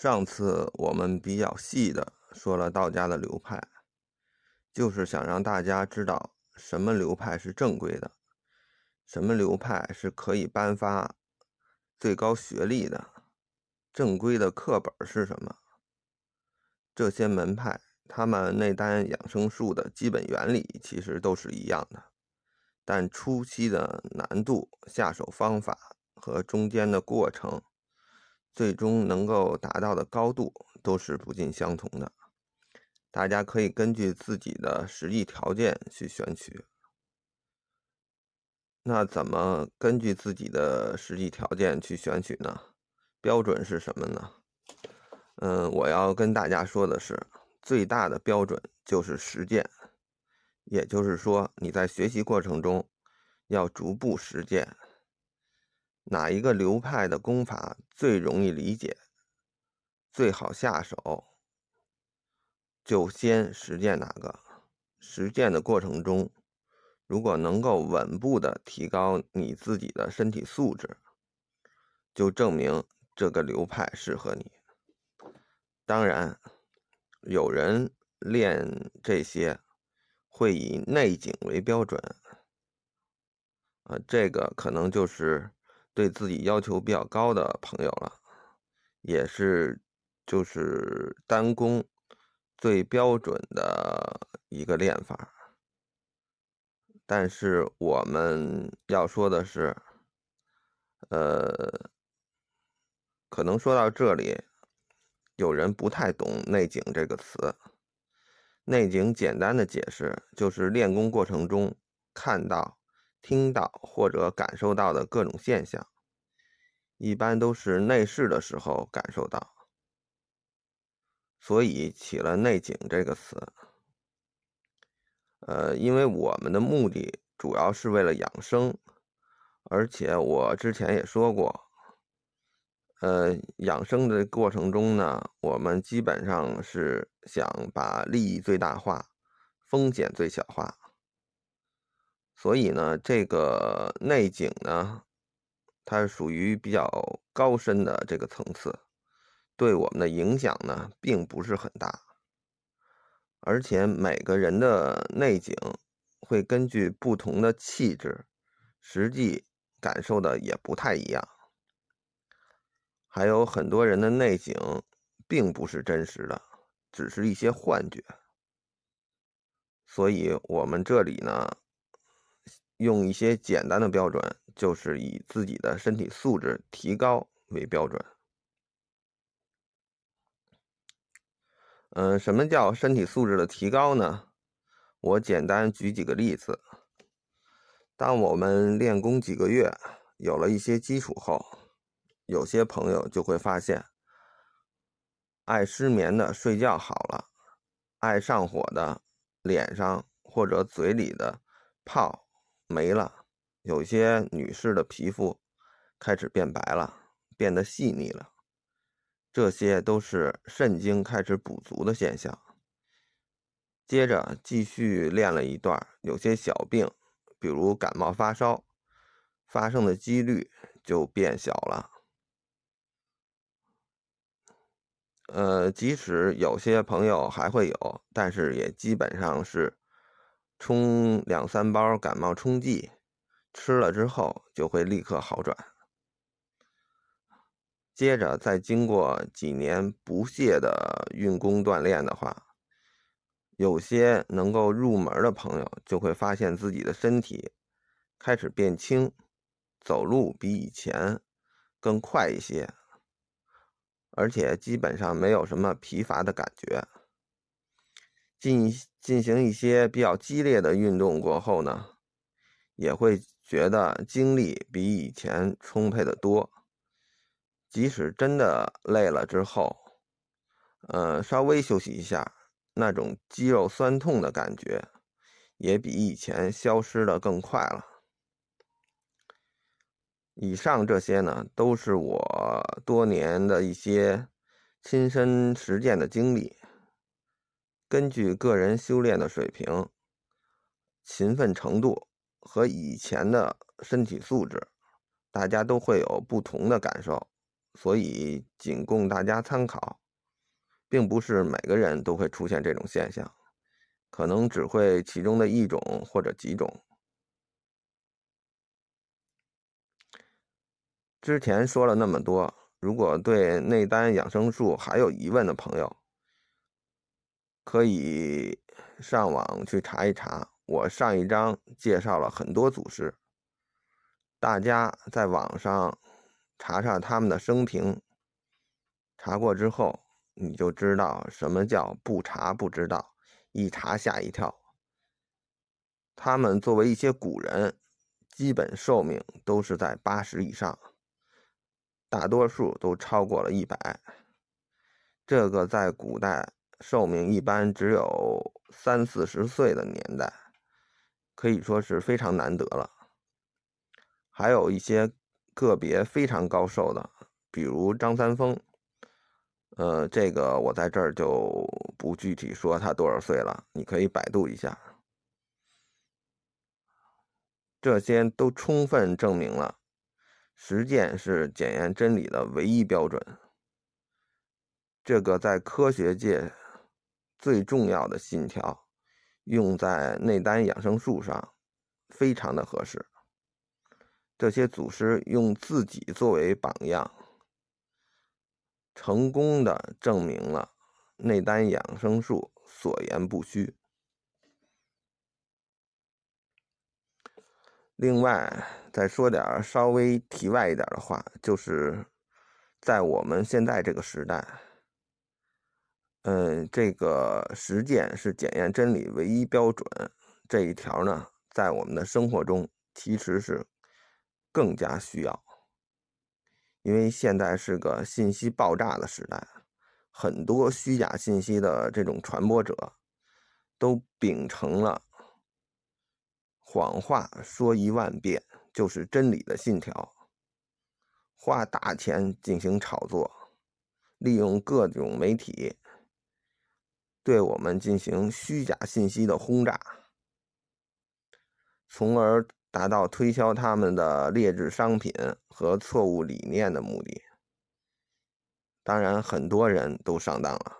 上次我们比较细的说了道家的流派，就是想让大家知道什么流派是正规的，什么流派是可以颁发最高学历的，正规的课本是什么。这些门派他们内丹养生术的基本原理其实都是一样的，但初期的难度、下手方法和中间的过程。最终能够达到的高度都是不尽相同的，大家可以根据自己的实际条件去选取。那怎么根据自己的实际条件去选取呢？标准是什么呢？嗯，我要跟大家说的是，最大的标准就是实践，也就是说你在学习过程中要逐步实践。哪一个流派的功法最容易理解、最好下手，就先实践哪个。实践的过程中，如果能够稳步的提高你自己的身体素质，就证明这个流派适合你。当然，有人练这些会以内景为标准，啊，这个可能就是。对自己要求比较高的朋友了，也是就是单攻最标准的一个练法。但是我们要说的是，呃，可能说到这里，有人不太懂“内景”这个词。内景简单的解释就是练功过程中看到。听到或者感受到的各种现象，一般都是内视的时候感受到，所以起了“内景”这个词。呃，因为我们的目的主要是为了养生，而且我之前也说过，呃，养生的过程中呢，我们基本上是想把利益最大化，风险最小化。所以呢，这个内景呢，它是属于比较高深的这个层次，对我们的影响呢，并不是很大。而且每个人的内景会根据不同的气质，实际感受的也不太一样。还有很多人的内景并不是真实的，只是一些幻觉。所以我们这里呢。用一些简单的标准，就是以自己的身体素质提高为标准。嗯，什么叫身体素质的提高呢？我简单举几个例子。当我们练功几个月，有了一些基础后，有些朋友就会发现，爱失眠的睡觉好了，爱上火的脸上或者嘴里的泡。没了，有些女士的皮肤开始变白了，变得细腻了，这些都是肾精开始补足的现象。接着继续练了一段，有些小病，比如感冒发烧，发生的几率就变小了。呃，即使有些朋友还会有，但是也基本上是。冲两三包感冒冲剂，吃了之后就会立刻好转。接着再经过几年不懈的运功锻炼的话，有些能够入门的朋友就会发现自己的身体开始变轻，走路比以前更快一些，而且基本上没有什么疲乏的感觉。进进行一些比较激烈的运动过后呢，也会觉得精力比以前充沛的多。即使真的累了之后，呃，稍微休息一下，那种肌肉酸痛的感觉也比以前消失的更快了。以上这些呢，都是我多年的一些亲身实践的经历。根据个人修炼的水平、勤奋程度和以前的身体素质，大家都会有不同的感受，所以仅供大家参考，并不是每个人都会出现这种现象，可能只会其中的一种或者几种。之前说了那么多，如果对内丹养生术还有疑问的朋友，可以上网去查一查。我上一章介绍了很多祖师，大家在网上。查查他们的生平，查过之后，你就知道什么叫不查不知道，一查吓一跳。他们作为一些古人，基本寿命都是在八十以上，大多数都超过了一百。这个在古代寿命一般只有三四十岁的年代，可以说是非常难得了。还有一些。个别非常高寿的，比如张三丰，呃，这个我在这儿就不具体说他多少岁了，你可以百度一下。这些都充分证明了，实践是检验真理的唯一标准。这个在科学界最重要的信条，用在内丹养生术上，非常的合适。这些祖师用自己作为榜样，成功的证明了内丹养生术所言不虚。另外，再说点稍微题外一点的话，就是在我们现在这个时代，嗯，这个实践是检验真理唯一标准这一条呢，在我们的生活中其实是。更加需要，因为现在是个信息爆炸的时代，很多虚假信息的这种传播者，都秉承了“谎话说一万遍就是真理”的信条，花大钱进行炒作，利用各种媒体对我们进行虚假信息的轰炸，从而。达到推销他们的劣质商品和错误理念的目的。当然，很多人都上当了，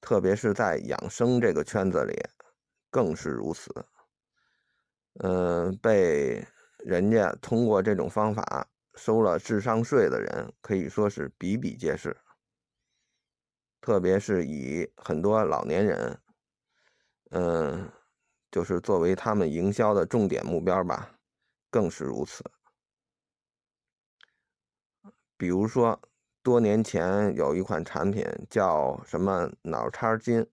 特别是在养生这个圈子里，更是如此。嗯，被人家通过这种方法收了智商税的人，可以说是比比皆是。特别是以很多老年人，嗯。就是作为他们营销的重点目标吧，更是如此。比如说，多年前有一款产品叫什么脑叉金，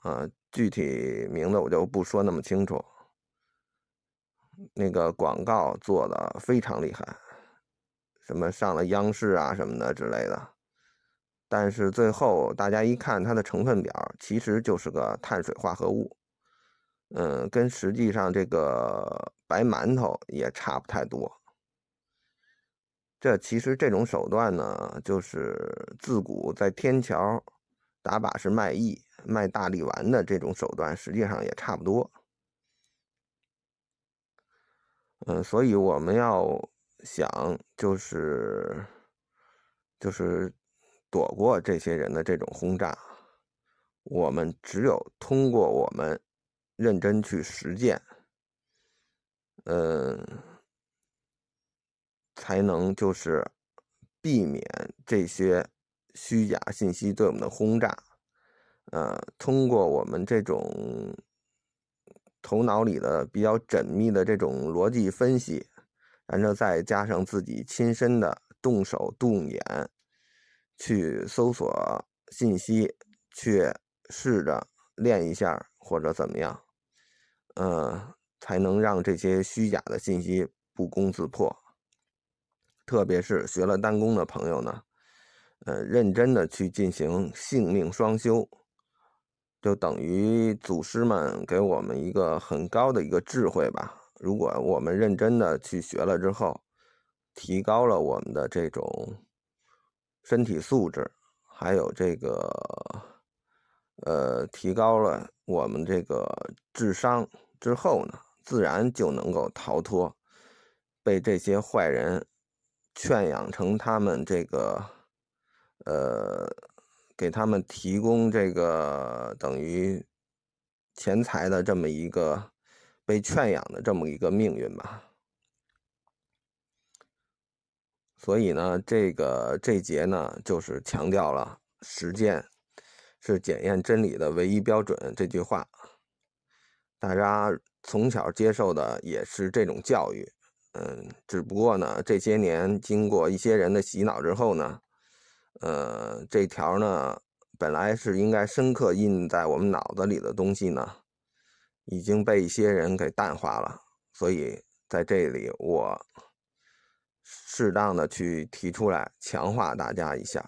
啊，具体名字我就不说那么清楚。那个广告做的非常厉害，什么上了央视啊什么的之类的。但是最后大家一看它的成分表，其实就是个碳水化合物。嗯，跟实际上这个白馒头也差不太多。这其实这种手段呢，就是自古在天桥打把式卖艺、卖大力丸的这种手段，实际上也差不多。嗯，所以我们要想，就是就是躲过这些人的这种轰炸，我们只有通过我们。认真去实践，嗯，才能就是避免这些虚假信息对我们的轰炸。呃，通过我们这种头脑里的比较缜密的这种逻辑分析，然后再加上自己亲身的动手动眼去搜索信息，去试着练一下或者怎么样。呃，才能让这些虚假的信息不攻自破。特别是学了丹功的朋友呢，呃，认真的去进行性命双修，就等于祖师们给我们一个很高的一个智慧吧。如果我们认真的去学了之后，提高了我们的这种身体素质，还有这个，呃，提高了我们这个智商。之后呢，自然就能够逃脱被这些坏人劝养成他们这个，呃，给他们提供这个等于钱财的这么一个被劝养的这么一个命运吧。所以呢，这个这节呢，就是强调了实践是检验真理的唯一标准这句话。大家从小接受的也是这种教育，嗯，只不过呢，这些年经过一些人的洗脑之后呢，呃，这条呢，本来是应该深刻印在我们脑子里的东西呢，已经被一些人给淡化了。所以在这里我。适当的去提出来，强化大家一下。